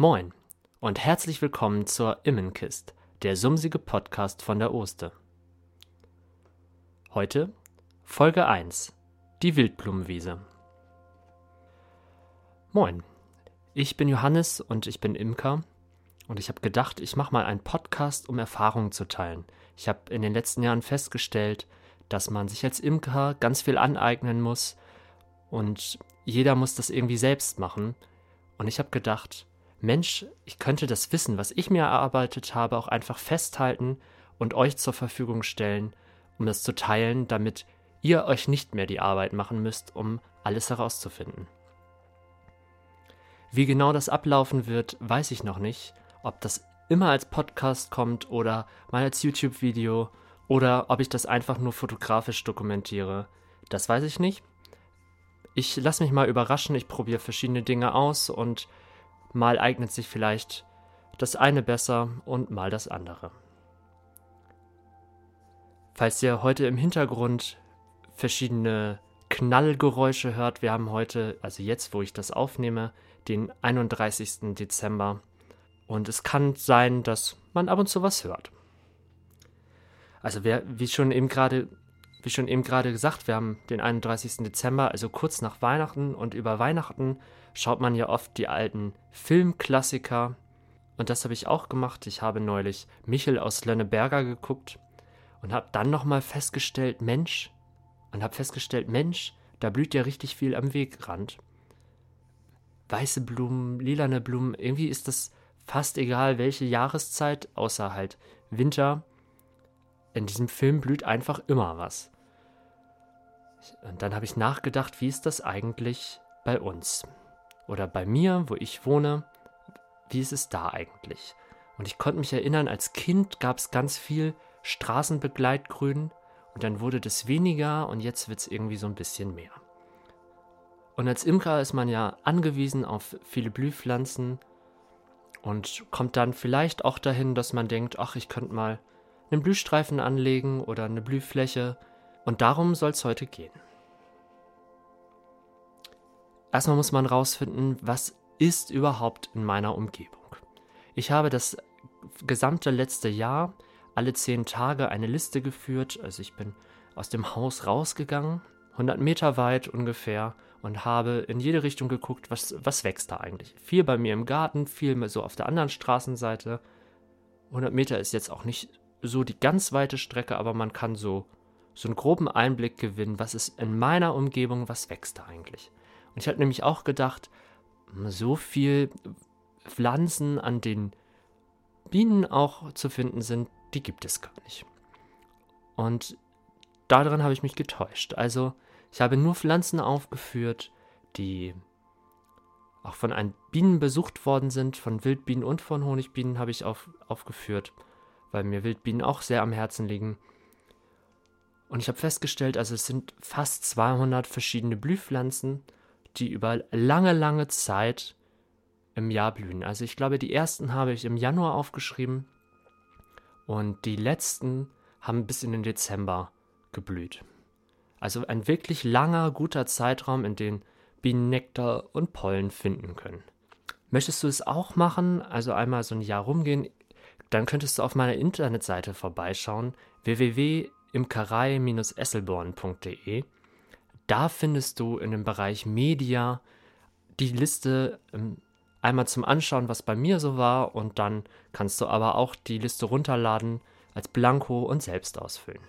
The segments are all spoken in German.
Moin und herzlich willkommen zur Immenkist, der sumsige Podcast von der Oste. Heute Folge 1: Die Wildblumenwiese. Moin, ich bin Johannes und ich bin Imker und ich habe gedacht, ich mache mal einen Podcast, um Erfahrungen zu teilen. Ich habe in den letzten Jahren festgestellt, dass man sich als Imker ganz viel aneignen muss und jeder muss das irgendwie selbst machen. Und ich habe gedacht, Mensch, ich könnte das Wissen, was ich mir erarbeitet habe, auch einfach festhalten und euch zur Verfügung stellen, um das zu teilen, damit ihr euch nicht mehr die Arbeit machen müsst, um alles herauszufinden. Wie genau das ablaufen wird, weiß ich noch nicht. Ob das immer als Podcast kommt oder mal als YouTube-Video oder ob ich das einfach nur fotografisch dokumentiere, das weiß ich nicht. Ich lasse mich mal überraschen, ich probiere verschiedene Dinge aus und Mal eignet sich vielleicht das eine besser und mal das andere. Falls ihr heute im Hintergrund verschiedene Knallgeräusche hört, wir haben heute, also jetzt, wo ich das aufnehme, den 31. Dezember. Und es kann sein, dass man ab und zu was hört. Also wer, wie schon eben gerade wie schon eben gerade gesagt, wir haben den 31. Dezember, also kurz nach Weihnachten und über Weihnachten schaut man ja oft die alten Filmklassiker. Und das habe ich auch gemacht. Ich habe neulich Michel aus Lönneberger geguckt und habe dann nochmal festgestellt, Mensch, und habe festgestellt, Mensch, da blüht ja richtig viel am Wegrand. Weiße Blumen, lilane Blumen, irgendwie ist das fast egal, welche Jahreszeit, außer halt Winter. In diesem Film blüht einfach immer was. Und dann habe ich nachgedacht, wie ist das eigentlich bei uns? oder bei mir, wo ich wohne, wie ist es da eigentlich? Und ich konnte mich erinnern, als Kind gab es ganz viel Straßenbegleitgrün und dann wurde das weniger und jetzt wird es irgendwie so ein bisschen mehr. Und als Imker ist man ja angewiesen auf viele Blühpflanzen und kommt dann vielleicht auch dahin, dass man denkt, ach, ich könnte mal einen Blühstreifen anlegen oder eine Blühfläche. Und darum soll es heute gehen. Erstmal muss man rausfinden, was ist überhaupt in meiner Umgebung. Ich habe das gesamte letzte Jahr alle zehn Tage eine Liste geführt. Also ich bin aus dem Haus rausgegangen, 100 Meter weit ungefähr, und habe in jede Richtung geguckt, was, was wächst da eigentlich. Viel bei mir im Garten, viel so auf der anderen Straßenseite. 100 Meter ist jetzt auch nicht so die ganz weite Strecke, aber man kann so, so einen groben Einblick gewinnen, was ist in meiner Umgebung, was wächst da eigentlich. Und ich habe nämlich auch gedacht, so viel Pflanzen, an denen Bienen auch zu finden sind, die gibt es gar nicht. Und daran habe ich mich getäuscht. Also ich habe nur Pflanzen aufgeführt, die auch von Bienen besucht worden sind, von Wildbienen und von Honigbienen habe ich auf, aufgeführt, weil mir Wildbienen auch sehr am Herzen liegen. Und ich habe festgestellt, also es sind fast 200 verschiedene Blühpflanzen die über lange, lange Zeit im Jahr blühen. Also ich glaube, die ersten habe ich im Januar aufgeschrieben und die letzten haben bis in den Dezember geblüht. Also ein wirklich langer, guter Zeitraum, in dem Bienen Nektar und Pollen finden können. Möchtest du es auch machen, also einmal so ein Jahr rumgehen, dann könntest du auf meiner Internetseite vorbeischauen, www.imkerei-esselborn.de. Da findest du in dem Bereich Media die Liste ähm, einmal zum Anschauen, was bei mir so war, und dann kannst du aber auch die Liste runterladen als Blanko und selbst ausfüllen.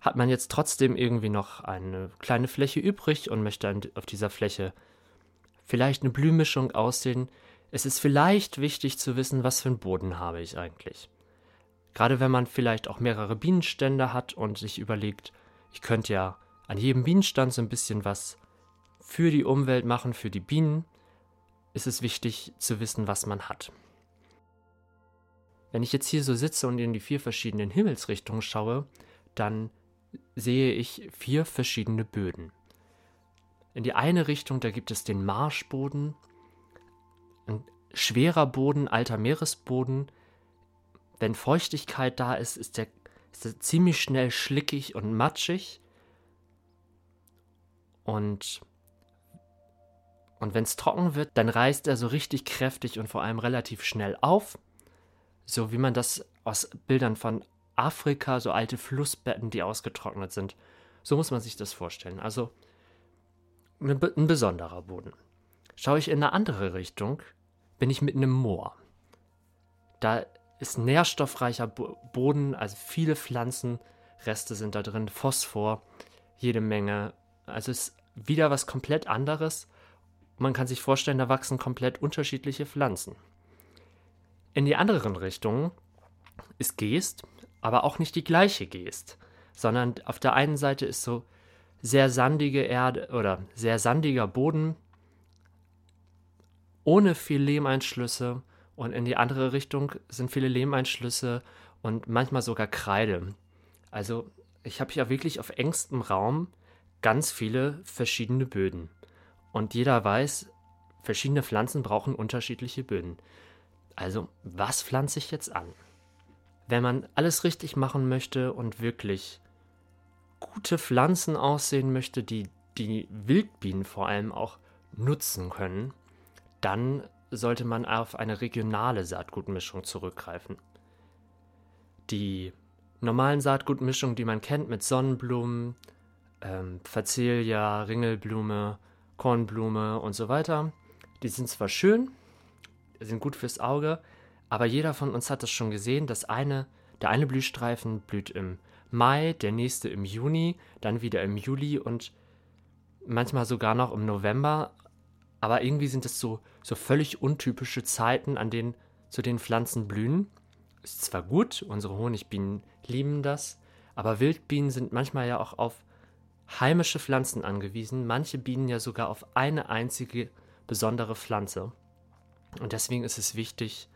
Hat man jetzt trotzdem irgendwie noch eine kleine Fläche übrig und möchte auf dieser Fläche vielleicht eine Blühmischung aussehen, es ist vielleicht wichtig zu wissen, was für einen Boden habe ich eigentlich. Gerade wenn man vielleicht auch mehrere Bienenstände hat und sich überlegt, ich könnte ja an jedem Bienenstand so ein bisschen was für die Umwelt machen, für die Bienen, ist es wichtig zu wissen, was man hat. Wenn ich jetzt hier so sitze und in die vier verschiedenen Himmelsrichtungen schaue, dann sehe ich vier verschiedene Böden. In die eine Richtung, da gibt es den Marschboden, ein schwerer Boden, alter Meeresboden. Wenn Feuchtigkeit da ist, ist der, ist der ziemlich schnell schlickig und matschig. Und Und wenn es trocken wird, dann reißt er so richtig kräftig und vor allem relativ schnell auf. So wie man das aus Bildern von Afrika, so alte Flussbetten, die ausgetrocknet sind. So muss man sich das vorstellen. Also ein besonderer Boden. Schaue ich in eine andere Richtung, bin ich mitten im Moor. Da ist nährstoffreicher Boden, also viele Pflanzenreste sind da drin, Phosphor, jede Menge. Also ist wieder was komplett anderes. Man kann sich vorstellen, da wachsen komplett unterschiedliche Pflanzen. In die anderen Richtungen ist Geest, aber auch nicht die gleiche Geest, sondern auf der einen Seite ist so sehr sandige Erde oder sehr sandiger Boden ohne viel Lehmeinschlüsse und in die andere Richtung sind viele Lehmeinschlüsse und manchmal sogar Kreide. Also ich habe hier wirklich auf engstem Raum ganz viele verschiedene Böden. Und jeder weiß, verschiedene Pflanzen brauchen unterschiedliche Böden. Also, was pflanze ich jetzt an? Wenn man alles richtig machen möchte und wirklich gute Pflanzen aussehen möchte, die die Wildbienen vor allem auch nutzen können, dann sollte man auf eine regionale Saatgutmischung zurückgreifen. Die normalen Saatgutmischungen, die man kennt mit Sonnenblumen, ähm, Facelia, Ringelblume, Kornblume und so weiter, die sind zwar schön, sind gut fürs Auge, aber jeder von uns hat das schon gesehen, dass eine, der eine Blühstreifen blüht im Mai, der nächste im Juni, dann wieder im Juli und manchmal sogar noch im November. Aber irgendwie sind es so, so völlig untypische Zeiten, an denen zu den Pflanzen blühen. Ist zwar gut, unsere Honigbienen lieben das, aber Wildbienen sind manchmal ja auch auf heimische Pflanzen angewiesen, manche Bienen ja sogar auf eine einzige besondere Pflanze. Und deswegen ist es wichtig,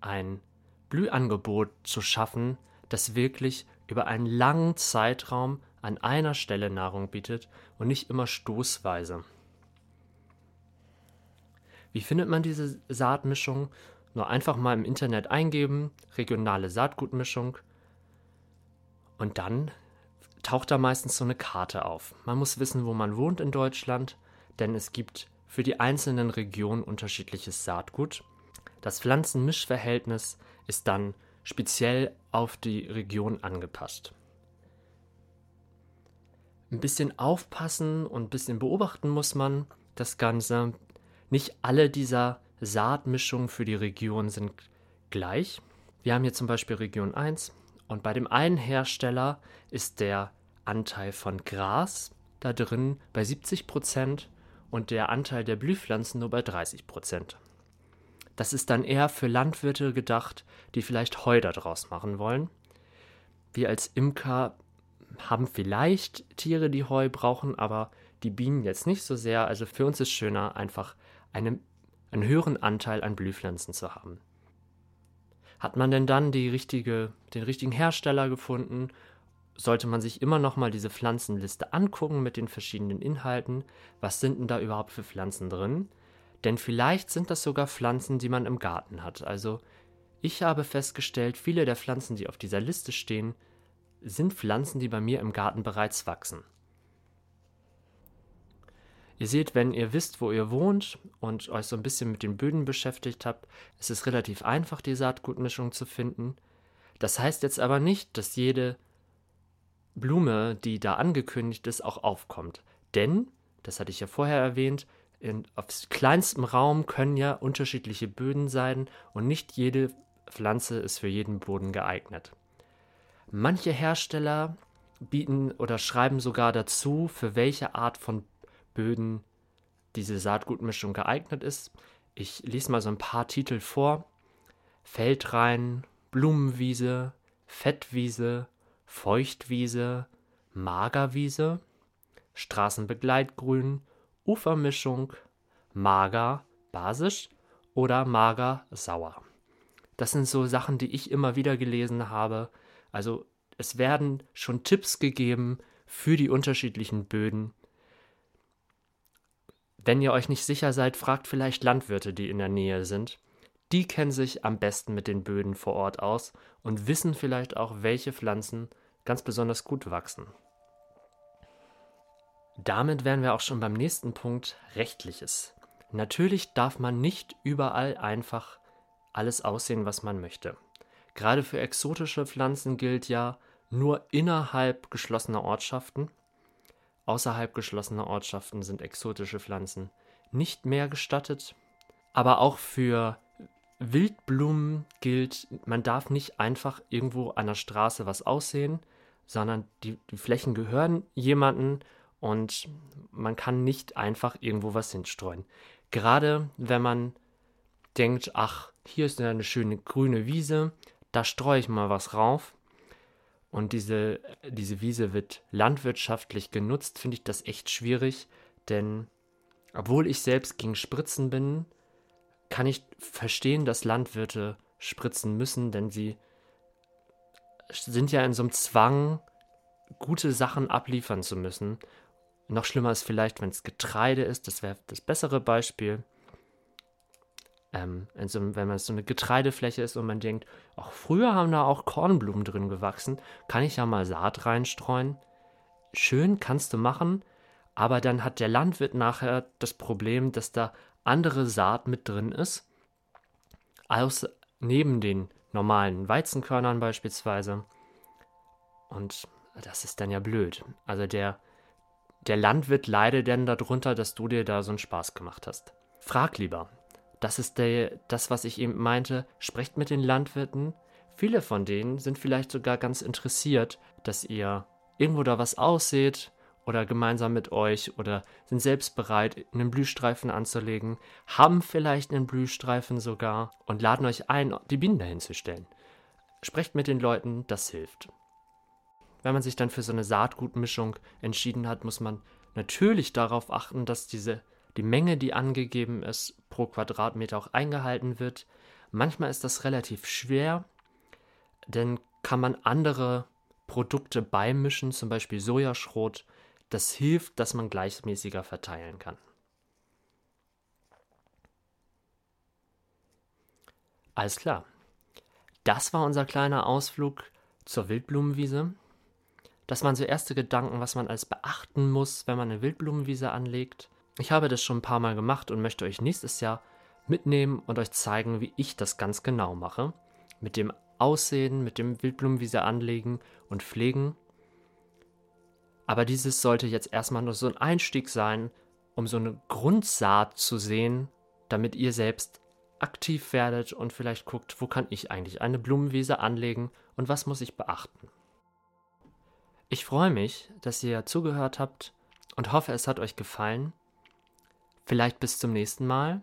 ein Blühangebot zu schaffen, das wirklich über einen langen Zeitraum an einer Stelle Nahrung bietet und nicht immer stoßweise. Wie findet man diese Saatmischung? Nur einfach mal im Internet eingeben, regionale Saatgutmischung. Und dann taucht da meistens so eine Karte auf. Man muss wissen, wo man wohnt in Deutschland, denn es gibt für die einzelnen Regionen unterschiedliches Saatgut. Das Pflanzenmischverhältnis ist dann speziell auf die Region angepasst. Ein bisschen aufpassen und ein bisschen beobachten muss man das Ganze. Nicht alle dieser Saatmischungen für die Region sind gleich. Wir haben hier zum Beispiel Region 1 und bei dem einen Hersteller ist der Anteil von Gras da drin bei 70 Prozent und der Anteil der Blühpflanzen nur bei 30 Prozent. Das ist dann eher für Landwirte gedacht, die vielleicht Heu daraus machen wollen. Wir als Imker haben vielleicht Tiere, die Heu brauchen, aber die Bienen jetzt nicht so sehr. Also für uns ist schöner, einfach eine, einen höheren Anteil an Blühpflanzen zu haben. Hat man denn dann richtige, den richtigen Hersteller gefunden, sollte man sich immer noch mal diese Pflanzenliste angucken mit den verschiedenen Inhalten. Was sind denn da überhaupt für Pflanzen drin? Denn vielleicht sind das sogar Pflanzen, die man im Garten hat. Also ich habe festgestellt, viele der Pflanzen, die auf dieser Liste stehen, sind Pflanzen, die bei mir im Garten bereits wachsen. Ihr seht, wenn ihr wisst, wo ihr wohnt und euch so ein bisschen mit den Böden beschäftigt habt, ist es relativ einfach, die Saatgutmischung zu finden. Das heißt jetzt aber nicht, dass jede Blume, die da angekündigt ist, auch aufkommt. Denn, das hatte ich ja vorher erwähnt, in, auf kleinstem Raum können ja unterschiedliche Böden sein und nicht jede Pflanze ist für jeden Boden geeignet. Manche Hersteller bieten oder schreiben sogar dazu, für welche Art von Böden diese Saatgutmischung geeignet ist. Ich lese mal so ein paar Titel vor. Feldrein, Blumenwiese, Fettwiese, Feuchtwiese, Magerwiese, Straßenbegleitgrün, Ufermischung, mager, basisch oder mager, sauer. Das sind so Sachen, die ich immer wieder gelesen habe. Also es werden schon Tipps gegeben für die unterschiedlichen Böden. Wenn ihr euch nicht sicher seid, fragt vielleicht Landwirte, die in der Nähe sind. Die kennen sich am besten mit den Böden vor Ort aus und wissen vielleicht auch, welche Pflanzen ganz besonders gut wachsen. Damit wären wir auch schon beim nächsten Punkt, rechtliches. Natürlich darf man nicht überall einfach alles aussehen, was man möchte. Gerade für exotische Pflanzen gilt ja nur innerhalb geschlossener Ortschaften. Außerhalb geschlossener Ortschaften sind exotische Pflanzen nicht mehr gestattet. Aber auch für Wildblumen gilt, man darf nicht einfach irgendwo an der Straße was aussehen, sondern die, die Flächen gehören jemandem und man kann nicht einfach irgendwo was hinstreuen. Gerade wenn man denkt, ach, hier ist eine schöne grüne Wiese, da streue ich mal was rauf. Und diese, diese Wiese wird landwirtschaftlich genutzt, finde ich das echt schwierig, denn obwohl ich selbst gegen Spritzen bin, kann ich verstehen, dass Landwirte spritzen müssen, denn sie sind ja in so einem Zwang, gute Sachen abliefern zu müssen. Noch schlimmer ist vielleicht, wenn es Getreide ist, das wäre das bessere Beispiel. Ähm, so, wenn man so eine Getreidefläche ist und man denkt, ach, früher haben da auch Kornblumen drin gewachsen, kann ich ja mal Saat reinstreuen. Schön kannst du machen, aber dann hat der Landwirt nachher das Problem, dass da andere Saat mit drin ist, aus, neben den normalen Weizenkörnern beispielsweise. Und das ist dann ja blöd. Also der, der Landwirt leidet dann darunter, dass du dir da so einen Spaß gemacht hast. Frag lieber. Das ist der, das, was ich eben meinte. Sprecht mit den Landwirten. Viele von denen sind vielleicht sogar ganz interessiert, dass ihr irgendwo da was ausseht oder gemeinsam mit euch oder sind selbst bereit, einen Blühstreifen anzulegen, haben vielleicht einen Blühstreifen sogar und laden euch ein, die Bienen dahin zu stellen. Sprecht mit den Leuten, das hilft. Wenn man sich dann für so eine Saatgutmischung entschieden hat, muss man natürlich darauf achten, dass diese die Menge, die angegeben ist, pro Quadratmeter auch eingehalten wird. Manchmal ist das relativ schwer, denn kann man andere Produkte beimischen, zum Beispiel Sojaschrot, das hilft, dass man gleichmäßiger verteilen kann. Alles klar. Das war unser kleiner Ausflug zur Wildblumenwiese. Das waren so erste Gedanken, was man alles beachten muss, wenn man eine Wildblumenwiese anlegt. Ich habe das schon ein paar Mal gemacht und möchte euch nächstes Jahr mitnehmen und euch zeigen, wie ich das ganz genau mache. Mit dem Aussehen, mit dem Wildblumenwiese anlegen und pflegen. Aber dieses sollte jetzt erstmal nur so ein Einstieg sein, um so eine Grundsaat zu sehen, damit ihr selbst aktiv werdet und vielleicht guckt, wo kann ich eigentlich eine Blumenwiese anlegen und was muss ich beachten. Ich freue mich, dass ihr zugehört habt und hoffe, es hat euch gefallen. Vielleicht bis zum nächsten Mal.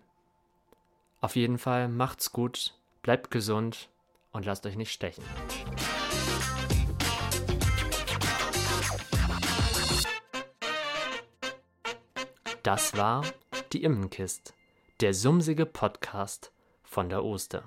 Auf jeden Fall macht's gut, bleibt gesund und lasst euch nicht stechen. Das war die Immenkist, der sumsige Podcast von der Oster.